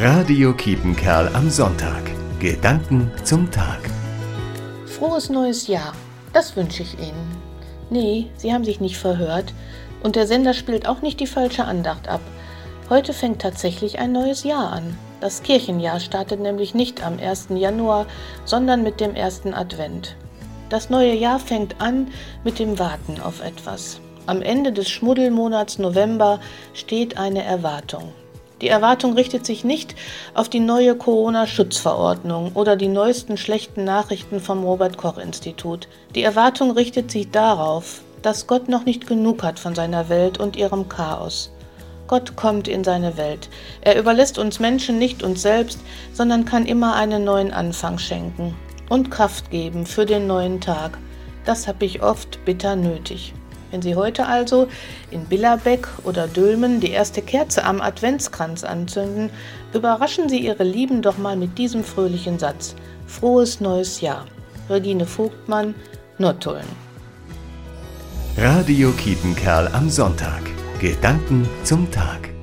Radio Kiepenkerl am Sonntag. Gedanken zum Tag. Frohes neues Jahr. Das wünsche ich Ihnen. Nee, Sie haben sich nicht verhört. Und der Sender spielt auch nicht die falsche Andacht ab. Heute fängt tatsächlich ein neues Jahr an. Das Kirchenjahr startet nämlich nicht am 1. Januar, sondern mit dem ersten Advent. Das neue Jahr fängt an mit dem Warten auf etwas. Am Ende des Schmuddelmonats November steht eine Erwartung. Die Erwartung richtet sich nicht auf die neue Corona-Schutzverordnung oder die neuesten schlechten Nachrichten vom Robert Koch Institut. Die Erwartung richtet sich darauf, dass Gott noch nicht genug hat von seiner Welt und ihrem Chaos. Gott kommt in seine Welt. Er überlässt uns Menschen nicht uns selbst, sondern kann immer einen neuen Anfang schenken und Kraft geben für den neuen Tag. Das habe ich oft bitter nötig. Wenn Sie heute also in Billerbeck oder Dülmen die erste Kerze am Adventskranz anzünden, überraschen Sie Ihre Lieben doch mal mit diesem fröhlichen Satz. Frohes neues Jahr. Regine Vogtmann, Nottuln. Radio Kiepenkerl am Sonntag. Gedanken zum Tag.